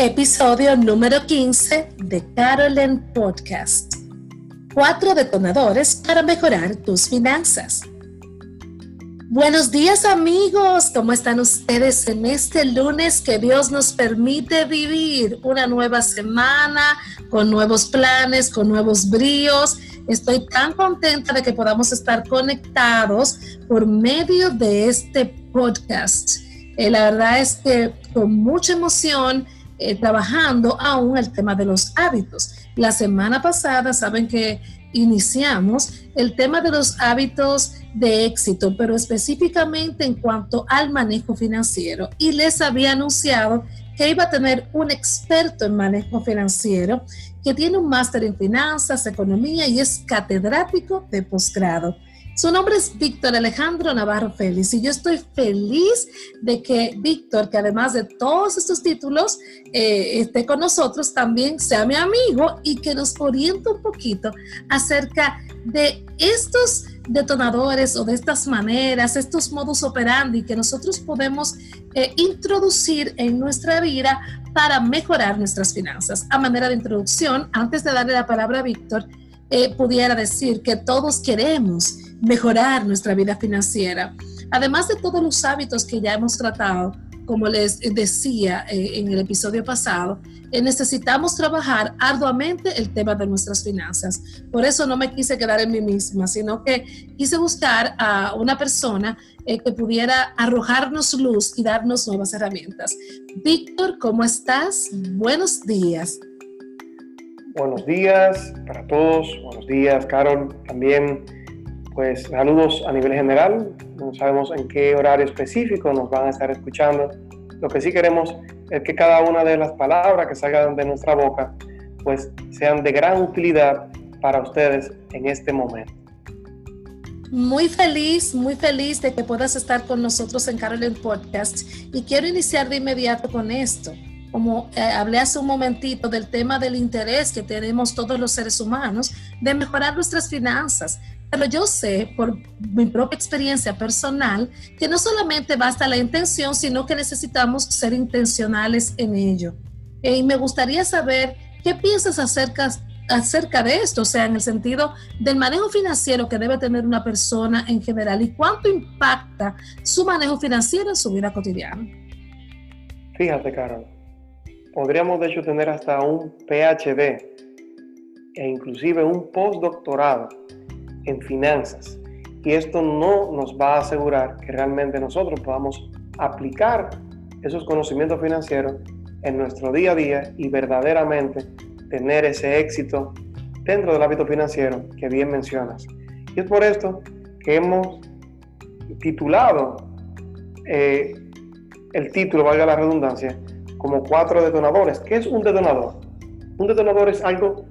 Episodio número 15 de Carolyn Podcast. Cuatro detonadores para mejorar tus finanzas. Buenos días amigos, ¿cómo están ustedes en este lunes que Dios nos permite vivir una nueva semana con nuevos planes, con nuevos bríos? Estoy tan contenta de que podamos estar conectados por medio de este podcast. Eh, la verdad es que con mucha emoción eh, trabajando aún el tema de los hábitos. La semana pasada, saben que iniciamos el tema de los hábitos de éxito, pero específicamente en cuanto al manejo financiero. Y les había anunciado que iba a tener un experto en manejo financiero que tiene un máster en finanzas, economía y es catedrático de posgrado. Su nombre es Víctor Alejandro Navarro Félix y yo estoy feliz de que Víctor, que además de todos estos títulos, eh, esté con nosotros, también sea mi amigo y que nos oriente un poquito acerca de estos detonadores o de estas maneras, estos modus operandi que nosotros podemos eh, introducir en nuestra vida para mejorar nuestras finanzas. A manera de introducción, antes de darle la palabra a Víctor, eh, pudiera decir que todos queremos mejorar nuestra vida financiera. Además de todos los hábitos que ya hemos tratado, como les decía eh, en el episodio pasado, eh, necesitamos trabajar arduamente el tema de nuestras finanzas. Por eso no me quise quedar en mí misma, sino que quise buscar a una persona eh, que pudiera arrojarnos luz y darnos nuevas herramientas. Víctor, ¿cómo estás? Buenos días. Buenos días para todos. Buenos días, Carol. También pues saludos a nivel general, no sabemos en qué horario específico nos van a estar escuchando. Lo que sí queremos es que cada una de las palabras que salgan de nuestra boca pues sean de gran utilidad para ustedes en este momento. Muy feliz, muy feliz de que puedas estar con nosotros en Carolyn Podcast y quiero iniciar de inmediato con esto. Como eh, hablé hace un momentito del tema del interés que tenemos todos los seres humanos de mejorar nuestras finanzas, pero yo sé por mi propia experiencia personal que no solamente basta la intención, sino que necesitamos ser intencionales en ello. Eh, y me gustaría saber qué piensas acerca, acerca de esto, o sea, en el sentido del manejo financiero que debe tener una persona en general y cuánto impacta su manejo financiero en su vida cotidiana. Fíjate, Carol, podríamos de hecho tener hasta un PhD e inclusive un postdoctorado en finanzas. Y esto no nos va a asegurar que realmente nosotros podamos aplicar esos conocimientos financieros en nuestro día a día y verdaderamente tener ese éxito dentro del hábito financiero que bien mencionas. Y es por esto que hemos titulado eh, el título, valga la redundancia, como cuatro detonadores. ¿Qué es un detonador? Un detonador es algo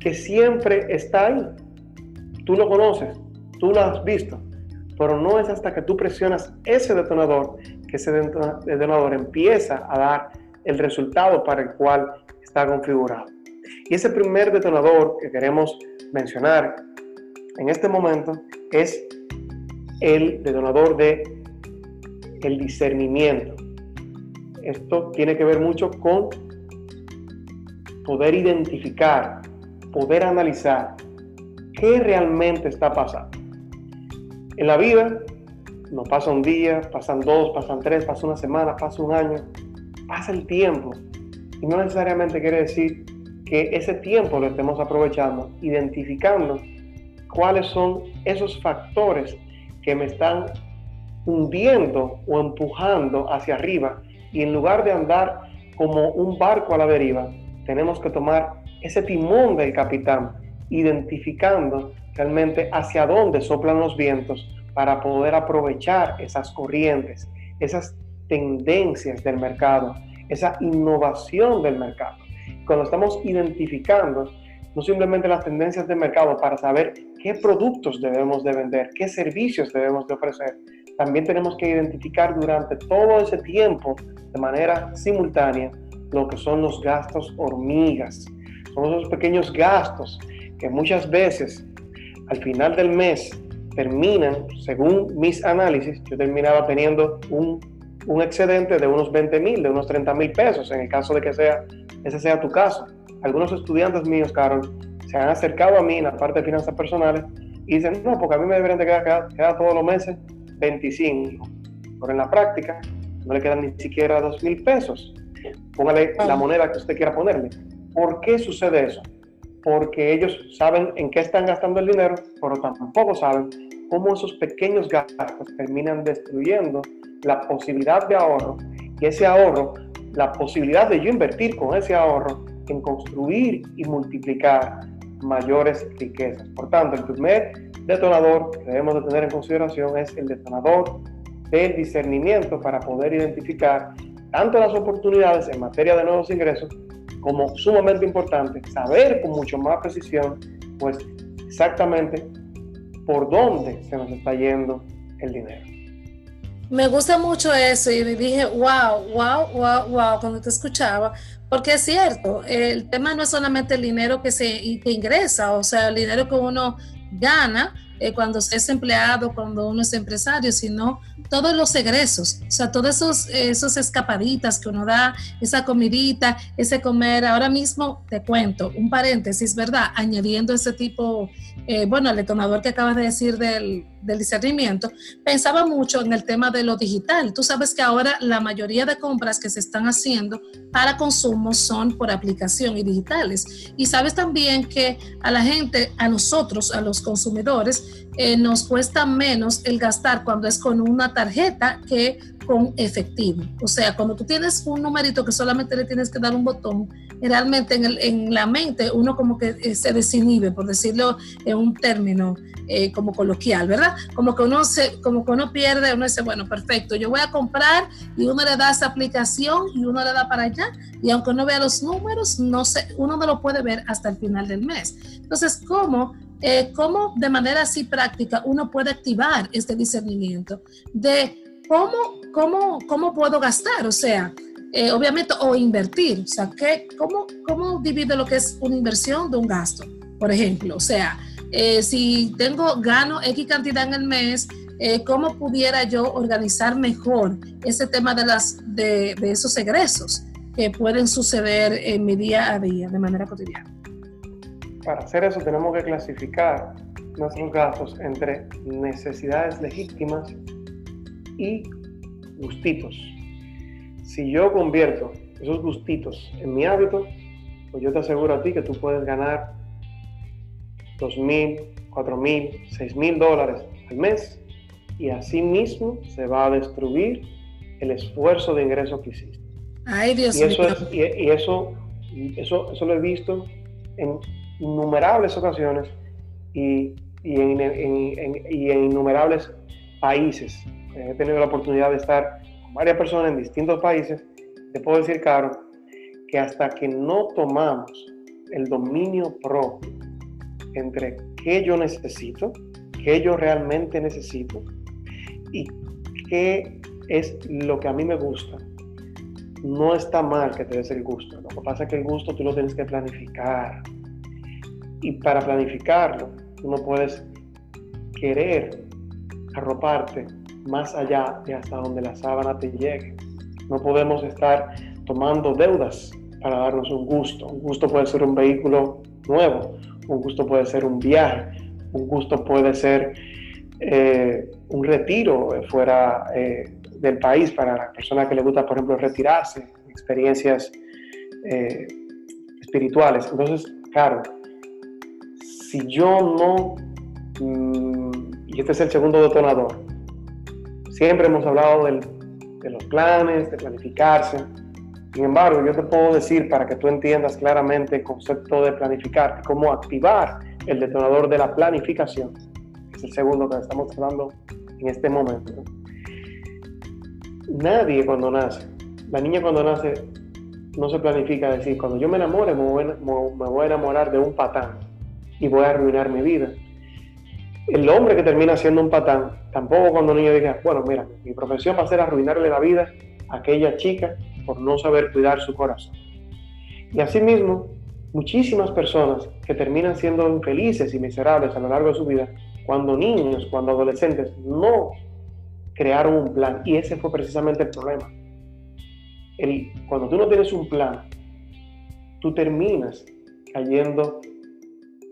que siempre está ahí, Tú lo conoces, tú lo has visto, pero no es hasta que tú presionas ese detonador que ese detonador empieza a dar el resultado para el cual está configurado. Y ese primer detonador que queremos mencionar en este momento es el detonador de el discernimiento. Esto tiene que ver mucho con poder identificar, poder analizar qué realmente está pasando. En la vida no pasa un día, pasan dos, pasan tres, pasa una semana, pasa un año, pasa el tiempo. Y no necesariamente quiere decir que ese tiempo lo estemos aprovechando, identificando cuáles son esos factores que me están hundiendo o empujando hacia arriba y en lugar de andar como un barco a la deriva, tenemos que tomar ese timón del capitán, identificando realmente hacia dónde soplan los vientos para poder aprovechar esas corrientes, esas tendencias del mercado, esa innovación del mercado. Cuando estamos identificando no simplemente las tendencias del mercado para saber qué productos debemos de vender, qué servicios debemos de ofrecer, también tenemos que identificar durante todo ese tiempo de manera simultánea lo que son los gastos hormigas. Son esos pequeños gastos que muchas veces al final del mes terminan, según mis análisis, yo terminaba teniendo un, un excedente de unos 20 mil, de unos 30 mil pesos, en el caso de que sea, ese sea tu caso. Algunos estudiantes míos, Carol, se han acercado a mí en la parte de finanzas personales y dicen, no, porque a mí me deberían de quedar, quedar, todos los meses 25. Pero en la práctica no le quedan ni siquiera 2 mil pesos. Póngale la moneda que usted quiera ponerle. ¿Por qué sucede eso? Porque ellos saben en qué están gastando el dinero, pero tampoco saben cómo esos pequeños gastos terminan destruyendo la posibilidad de ahorro y ese ahorro, la posibilidad de yo invertir con ese ahorro en construir y multiplicar mayores riquezas. Por tanto, el primer detonador que debemos de tener en consideración es el detonador del discernimiento para poder identificar tanto las oportunidades en materia de nuevos ingresos como sumamente importante saber con mucho más precisión pues exactamente por dónde se nos está yendo el dinero. Me gusta mucho eso y dije, wow, wow, wow, wow, cuando te escuchaba, porque es cierto, el tema no es solamente el dinero que se que ingresa, o sea, el dinero que uno gana eh, cuando se es empleado, cuando uno es empresario, sino todos los egresos, o sea, todos esos, esos escapaditas que uno da, esa comidita, ese comer. Ahora mismo te cuento, un paréntesis, ¿verdad? Añadiendo ese tipo, eh, bueno, el detonador que acabas de decir del, del discernimiento, pensaba mucho en el tema de lo digital. Tú sabes que ahora la mayoría de compras que se están haciendo para consumo son por aplicación y digitales. Y sabes también que a la gente, a nosotros, a los consumidores, eh, nos cuesta menos el gastar cuando es con una tarjeta que con efectivo. O sea, cuando tú tienes un numerito que solamente le tienes que dar un botón, realmente en, en la mente uno como que eh, se desinhibe, por decirlo en un término eh, como coloquial, ¿verdad? Como que uno se, como que uno pierde, uno dice, bueno, perfecto, yo voy a comprar y uno le da esa aplicación y uno le da para allá y aunque no vea los números, no sé, uno no lo puede ver hasta el final del mes. Entonces, ¿cómo? Eh, ¿Cómo de manera así práctica uno puede activar este discernimiento de cómo, cómo, cómo puedo gastar? O sea, eh, obviamente, o invertir. O sea, ¿qué, cómo, ¿cómo divide lo que es una inversión de un gasto? Por ejemplo, o sea, eh, si tengo, gano X cantidad en el mes, eh, ¿cómo pudiera yo organizar mejor ese tema de, las, de, de esos egresos que pueden suceder en mi día a día de manera cotidiana? Para hacer eso tenemos que clasificar nuestros gastos entre necesidades legítimas y gustitos. Si yo convierto esos gustitos en mi hábito, pues yo te aseguro a ti que tú puedes ganar dos mil, cuatro mil, seis mil dólares al mes y así mismo se va a destruir el esfuerzo de ingreso que hiciste. Ay, Dios y eso, y, eso, eso, eso lo he visto en innumerables ocasiones y, y, en, y en innumerables países. He tenido la oportunidad de estar con varias personas en distintos países. Te puedo decir, Caro, que hasta que no tomamos el dominio propio entre qué yo necesito, qué yo realmente necesito y qué es lo que a mí me gusta. No está mal que te des el gusto. Lo que pasa es que el gusto tú lo tienes que planificar. Y para planificarlo, tú no puedes querer arroparte más allá de hasta donde la sábana te llegue. No podemos estar tomando deudas para darnos un gusto. Un gusto puede ser un vehículo nuevo, un gusto puede ser un viaje, un gusto puede ser eh, un retiro fuera eh, del país para la persona que le gusta, por ejemplo, retirarse, experiencias eh, espirituales. Entonces, claro, si yo no, mm, y este es el segundo detonador, Siempre hemos hablado de los planes, de planificarse. Sin embargo, yo te puedo decir para que tú entiendas claramente el concepto de planificar, cómo activar el detonador de la planificación, que es el segundo que estamos hablando en este momento. Nadie cuando nace, la niña cuando nace no se planifica decir, cuando yo me enamore me voy, a enamorar de un patán y voy a arruinar mi vida. El hombre que termina siendo un patán, tampoco cuando niño diga, bueno, mira, mi profesión va a ser arruinarle la vida a aquella chica por no saber cuidar su corazón. Y asimismo, muchísimas personas que terminan siendo infelices y miserables a lo largo de su vida, cuando niños, cuando adolescentes, no crearon un plan. Y ese fue precisamente el problema cuando tú no tienes un plan, tú terminas cayendo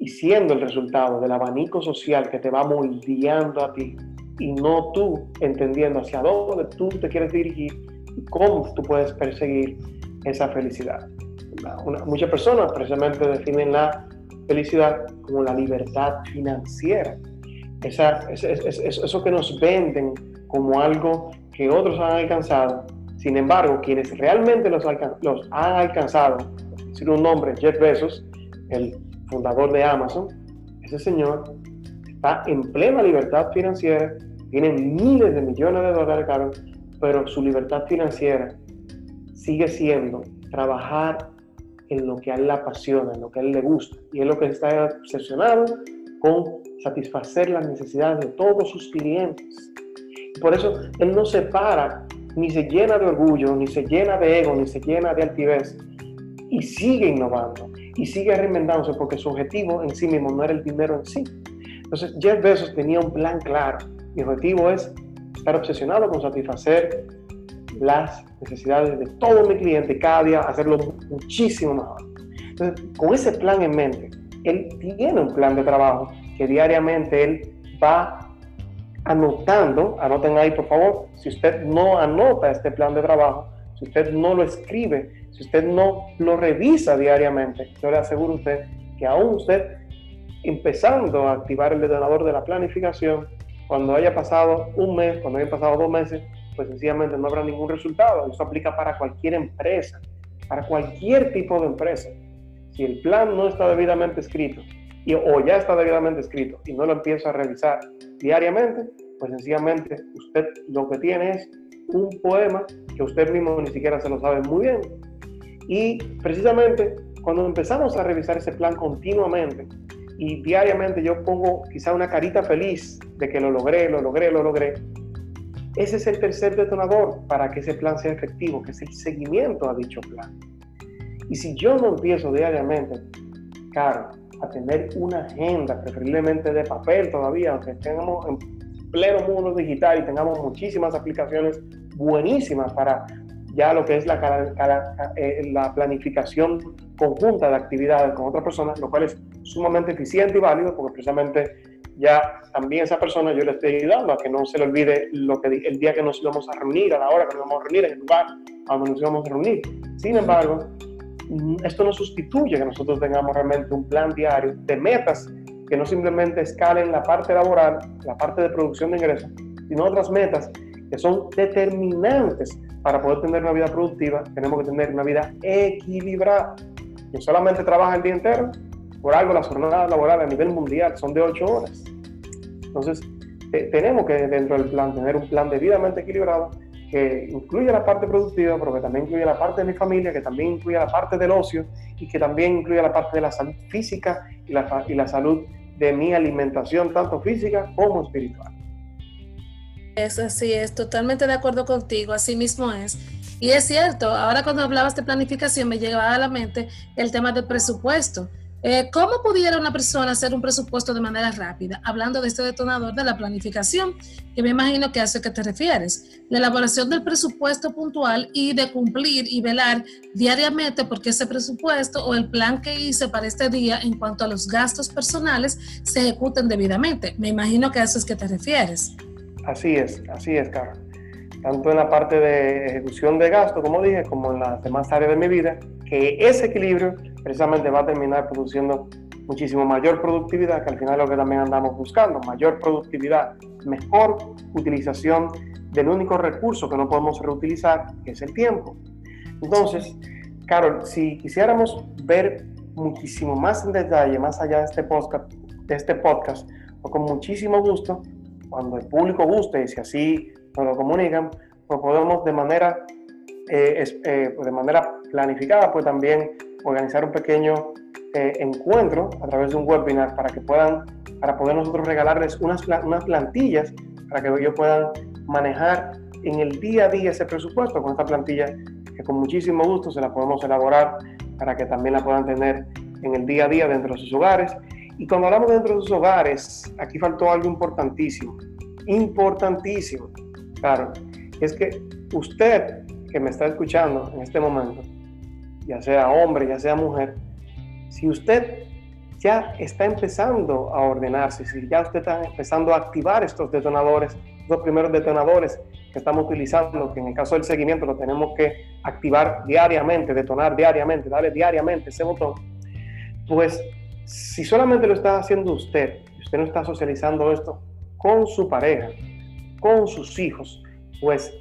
y siendo el resultado del abanico social que te va moldeando a ti y no tú entendiendo hacia dónde tú te quieres dirigir y cómo tú puedes perseguir esa felicidad. muchas personas precisamente definen la felicidad como la libertad financiera. eso que nos venden como algo que otros han alcanzado sin embargo, quienes realmente los, los han alcanzado, decir un nombre, Jeff Bezos, el fundador de Amazon, ese señor está en plena libertad financiera, tiene miles de millones de dólares, pero su libertad financiera sigue siendo trabajar en lo que a él le apasiona, en lo que a él le gusta. Y es lo que está obsesionado con satisfacer las necesidades de todos sus clientes. Por eso él no se para ni se llena de orgullo, ni se llena de ego, ni se llena de altivez y sigue innovando y sigue reinventándose porque su objetivo en sí mismo no era el dinero en sí. Entonces Jeff Bezos tenía un plan claro. Mi objetivo es estar obsesionado con satisfacer las necesidades de todo mi cliente cada día, hacerlo muchísimo mejor. Entonces, con ese plan en mente, él tiene un plan de trabajo que diariamente él va anotando, anoten ahí por favor, si usted no anota este plan de trabajo, si usted no lo escribe, si usted no lo revisa diariamente, yo le aseguro a usted que aún usted empezando a activar el detonador de la planificación, cuando haya pasado un mes, cuando haya pasado dos meses, pues sencillamente no habrá ningún resultado. Eso aplica para cualquier empresa, para cualquier tipo de empresa. Si el plan no está debidamente escrito, y, o ya está debidamente escrito y no lo empieza a revisar diariamente, pues sencillamente usted lo que tiene es un poema que usted mismo ni siquiera se lo sabe muy bien. Y precisamente cuando empezamos a revisar ese plan continuamente y diariamente yo pongo quizá una carita feliz de que lo logré, lo logré, lo logré, ese es el tercer detonador para que ese plan sea efectivo, que es el seguimiento a dicho plan. Y si yo no empiezo diariamente, claro, a tener una agenda, preferiblemente de papel todavía, aunque tengamos en pleno mundo digital y tengamos muchísimas aplicaciones buenísimas para ya lo que es la, eh, la planificación conjunta de actividades con otras personas, lo cual es sumamente eficiente y válido porque precisamente ya también esa persona yo le estoy ayudando a que no se le olvide lo que el día que nos íbamos a reunir, a la hora que nos vamos a reunir, en el lugar a donde nos íbamos a reunir. Sin embargo, esto no sustituye que nosotros tengamos realmente un plan diario de metas que no simplemente escalen la parte laboral, la parte de producción de ingresos, sino otras metas que son determinantes para poder tener una vida productiva. Tenemos que tener una vida equilibrada. No solamente trabaja el día entero, por algo las jornadas laborales a nivel mundial son de 8 horas. Entonces, tenemos que dentro del plan tener un plan debidamente equilibrado que incluye la parte productiva, pero que también incluye la parte de mi familia, que también incluye la parte del ocio y que también incluye la parte de la salud física y la, y la salud de mi alimentación, tanto física como espiritual. Es así, es totalmente de acuerdo contigo, así mismo es. Y es cierto, ahora cuando hablabas de planificación me llegaba a la mente el tema del presupuesto. Eh, ¿Cómo pudiera una persona hacer un presupuesto de manera rápida? Hablando de este detonador de la planificación, que me imagino que a eso que te refieres. La elaboración del presupuesto puntual y de cumplir y velar diariamente porque ese presupuesto o el plan que hice para este día en cuanto a los gastos personales se ejecuten debidamente. Me imagino que a eso es que te refieres. Así es, así es, Carlos. Tanto en la parte de ejecución de gasto, como dije, como en las demás áreas de mi vida, que ese equilibrio precisamente va a terminar produciendo muchísimo mayor productividad, que al final es lo que también andamos buscando, mayor productividad, mejor utilización del único recurso que no podemos reutilizar, que es el tiempo. Entonces, Carol, si quisiéramos ver muchísimo más en detalle, más allá de este podcast, de este podcast pues con muchísimo gusto, cuando el público guste y si así nos lo comunican, pues podemos de manera, eh, eh, pues de manera planificada, pues también organizar un pequeño eh, encuentro a través de un webinar para que puedan, para poder nosotros regalarles unas, unas plantillas para que ellos puedan manejar en el día a día ese presupuesto con esta plantilla que con muchísimo gusto se la podemos elaborar para que también la puedan tener en el día a día dentro de sus hogares. Y cuando hablamos dentro de sus hogares, aquí faltó algo importantísimo, importantísimo, claro, es que usted que me está escuchando en este momento, ya sea hombre, ya sea mujer, si usted ya está empezando a ordenarse, si ya usted está empezando a activar estos detonadores, los primeros detonadores que estamos utilizando, que en el caso del seguimiento lo tenemos que activar diariamente, detonar diariamente, darle diariamente ese botón, pues si solamente lo está haciendo usted, usted no está socializando esto con su pareja, con sus hijos, pues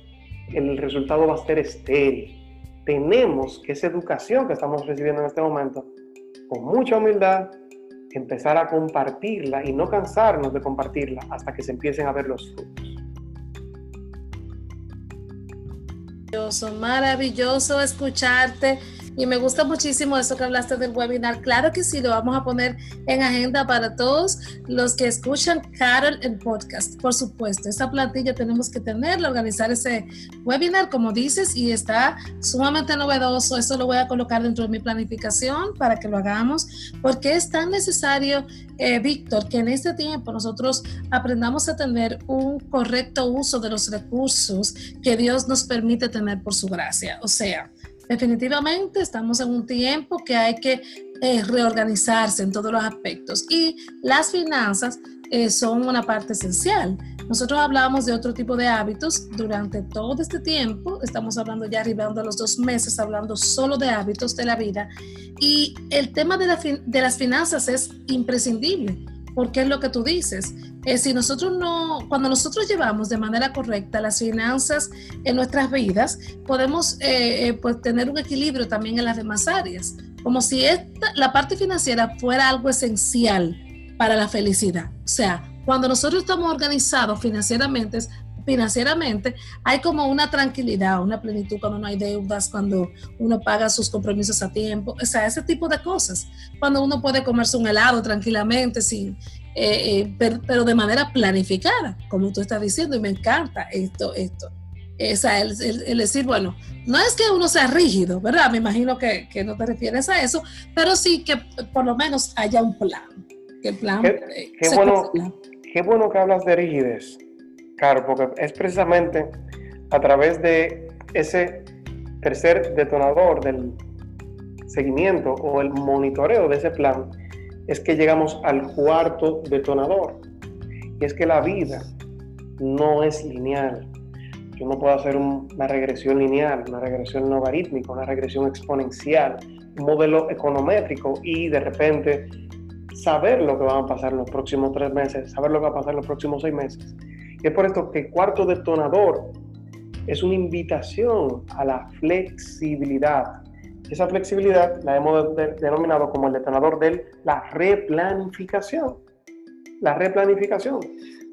el resultado va a ser estéril. Tenemos que esa educación que estamos recibiendo en este momento, con mucha humildad, empezar a compartirla y no cansarnos de compartirla hasta que se empiecen a ver los frutos. Maravilloso, maravilloso escucharte y me gusta muchísimo eso que hablaste del webinar. Claro que sí, lo vamos a poner en agenda para todos los que escuchan Carol en podcast. Por supuesto, esa plantilla tenemos que tenerla, organizar ese webinar, como dices, y está sumamente novedoso. Eso lo voy a colocar dentro de mi planificación para que lo hagamos, porque es tan necesario, eh, Víctor, que en este tiempo nosotros aprendamos a tener un correcto uso de los recursos que Dios nos permite tener por su gracia. O sea, Definitivamente estamos en un tiempo que hay que eh, reorganizarse en todos los aspectos y las finanzas eh, son una parte esencial. Nosotros hablábamos de otro tipo de hábitos durante todo este tiempo, estamos hablando ya arribando a los dos meses, hablando solo de hábitos de la vida y el tema de las finanzas es imprescindible porque es lo que tú dices. Eh, si nosotros no, cuando nosotros llevamos de manera correcta las finanzas en nuestras vidas, podemos eh, eh, pues tener un equilibrio también en las demás áreas, como si esta, la parte financiera fuera algo esencial para la felicidad. O sea, cuando nosotros estamos organizados financieramente, financieramente, hay como una tranquilidad, una plenitud cuando no hay deudas, cuando uno paga sus compromisos a tiempo, o sea, ese tipo de cosas. Cuando uno puede comerse un helado tranquilamente sin, eh, eh, pero, de manera planificada, como tú estás diciendo, y me encanta esto, esto. Esa, el, el, decir, bueno, no es que uno sea rígido, ¿verdad? Me imagino que, que, no te refieres a eso, pero sí que por lo menos haya un plan. Que el plan. Qué, eh, qué bueno, qué bueno que hablas de rigidez, Claro, porque es precisamente a través de ese tercer detonador del seguimiento o el monitoreo de ese plan es que llegamos al cuarto detonador. Y es que la vida no es lineal. Yo no puedo hacer una regresión lineal, una regresión logarítmica, una regresión exponencial, un modelo econométrico y de repente saber lo que va a pasar en los próximos tres meses, saber lo que va a pasar en los próximos seis meses. Es por esto que el cuarto detonador es una invitación a la flexibilidad. Esa flexibilidad la hemos denominado como el detonador de la replanificación. La replanificación.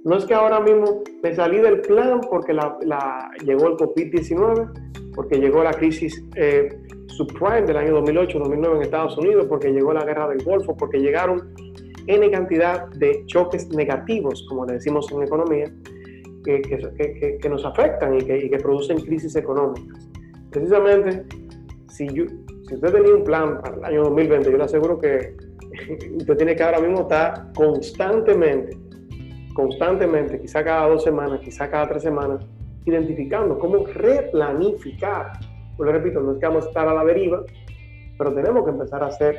No es que ahora mismo me salí del plan porque llegó el COVID-19, porque llegó la crisis eh, subprime del año 2008-2009 en Estados Unidos, porque llegó la guerra del Golfo, porque llegaron N cantidad de choques negativos, como le decimos en economía, que, que, que nos afectan y, y que, producen crisis económicas. Precisamente, si, yo, si usted tenía un plan para el año 2020, yo le aseguro que usted tiene que ahora mismo estar constantemente, constantemente, quizá cada dos semanas, quizá cada tres semanas, identificando cómo replanificar. Pues lo repito, no es que vamos a estar a la deriva, pero tenemos que empezar a hacer,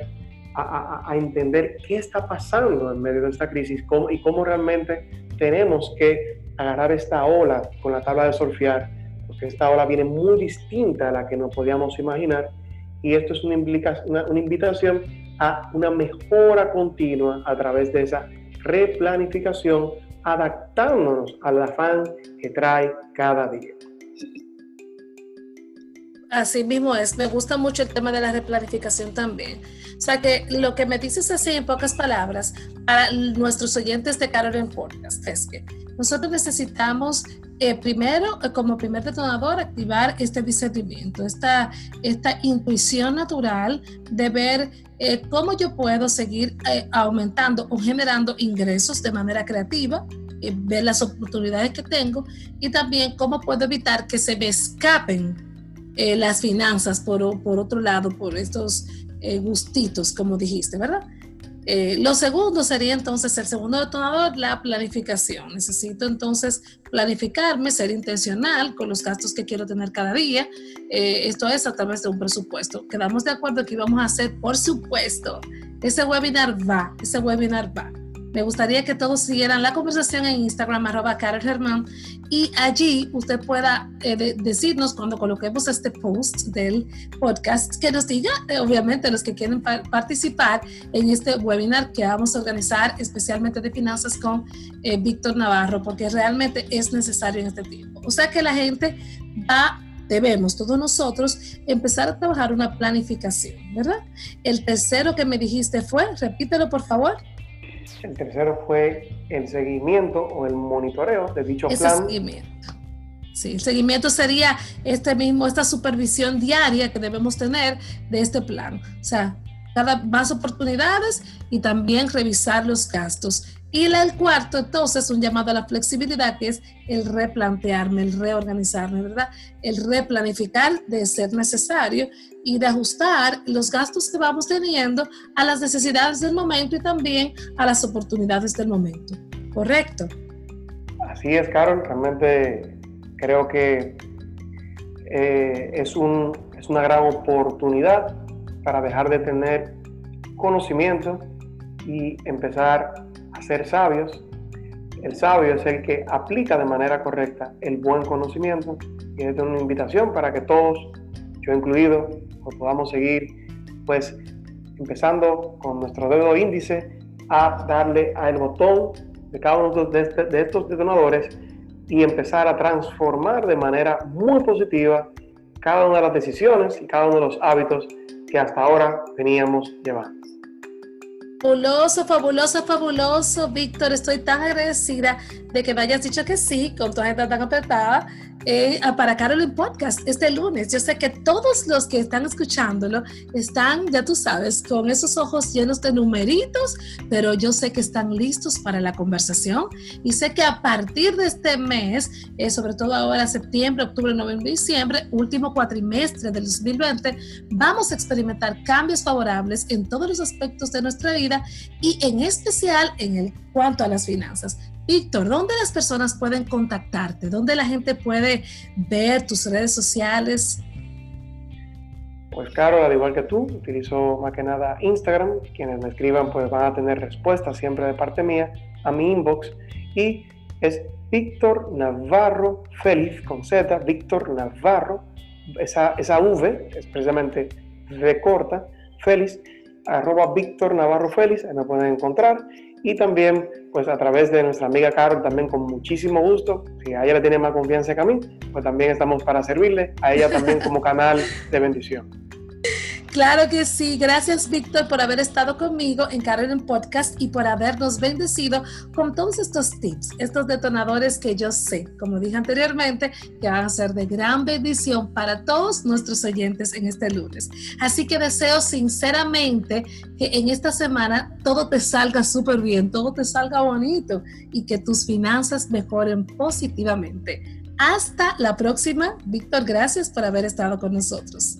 a, a, a entender qué está pasando en medio de esta crisis cómo, y cómo realmente tenemos que agarrar esta ola con la tabla de surfear, porque esta ola viene muy distinta a la que nos podíamos imaginar y esto es una, una, una invitación a una mejora continua a través de esa replanificación, adaptándonos al afán que trae cada día. Así mismo es, me gusta mucho el tema de la replanificación también. O sea que lo que me dices así en pocas palabras para nuestros oyentes de Carol Podcast es que nosotros necesitamos eh, primero, eh, como primer detonador, activar este discernimiento, esta, esta intuición natural de ver eh, cómo yo puedo seguir aumentando o generando ingresos de manera creativa, ver las oportunidades que tengo y también cómo puedo evitar que se me escapen las finanzas por, por, otro lado, por estos gustitos, como dijiste, ¿verdad? Eh, lo segundo sería entonces el segundo detonador, la planificación. Necesito entonces planificarme, ser intencional con los gastos que quiero tener cada día. Eh, esto es a través de un presupuesto. Quedamos de acuerdo que íbamos a hacer, por supuesto, ese webinar va, ese webinar va. Me gustaría que todos siguieran la conversación en Instagram, arroba Carol Germán, y allí usted pueda eh, decirnos cuando coloquemos este post del podcast, que nos diga, eh, obviamente, los que quieren participar en este webinar que vamos a organizar especialmente de finanzas con eh, Víctor Navarro, porque realmente es necesario en este tiempo. O sea que la gente va debemos todos nosotros empezar a trabajar una planificación, ¿verdad? El tercero que me dijiste fue, repítelo por favor. El tercero fue el seguimiento o el monitoreo de dicho Ese plan. Seguimiento. Sí, el seguimiento sería este mismo, esta supervisión diaria que debemos tener de este plan. O sea, cada más oportunidades y también revisar los gastos. Y el cuarto, entonces, un llamado a la flexibilidad, que es el replantearme, el reorganizarme, ¿verdad? El replanificar de ser necesario y de ajustar los gastos que vamos teniendo a las necesidades del momento y también a las oportunidades del momento. ¿Correcto? Así es, Carol. Realmente creo que eh, es, un, es una gran oportunidad para dejar de tener conocimiento y empezar ser sabios. El sabio es el que aplica de manera correcta el buen conocimiento y es una invitación para que todos, yo incluido, podamos seguir pues empezando con nuestro dedo índice a darle al botón de cada uno de, de estos detonadores y empezar a transformar de manera muy positiva cada una de las decisiones y cada uno de los hábitos que hasta ahora veníamos llevando. Fabuloso, fabuloso, fabuloso, Víctor. Estoy tan agradecida de que me hayas dicho que sí con tu agenda tan apretada eh, para Carolyn Podcast este lunes. Yo sé que todos los que están escuchándolo están, ya tú sabes, con esos ojos llenos de numeritos, pero yo sé que están listos para la conversación y sé que a partir de este mes, eh, sobre todo ahora septiembre, octubre, noviembre, diciembre, último cuatrimestre del 2020, vamos a experimentar cambios favorables en todos los aspectos de nuestra vida y en especial en el cuanto a las finanzas. Víctor, ¿dónde las personas pueden contactarte? ¿Dónde la gente puede ver tus redes sociales? Pues claro, al igual que tú, utilizo más que nada Instagram. Quienes me escriban pues van a tener respuestas siempre de parte mía a mi inbox. Y es Víctor Navarro Félix con Z, Víctor Navarro. Esa, esa V es precisamente V corta, Félix, arroba Víctor Navarro Félix, ahí me pueden encontrar y también pues a través de nuestra amiga Carol también con muchísimo gusto, si a ella le tiene más confianza que a mí, pues también estamos para servirle, a ella también como canal de bendición. Claro que sí. Gracias, Víctor, por haber estado conmigo en Carolyn Podcast y por habernos bendecido con todos estos tips, estos detonadores que yo sé, como dije anteriormente, que van a ser de gran bendición para todos nuestros oyentes en este lunes. Así que deseo sinceramente que en esta semana todo te salga súper bien, todo te salga bonito y que tus finanzas mejoren positivamente. Hasta la próxima. Víctor, gracias por haber estado con nosotros.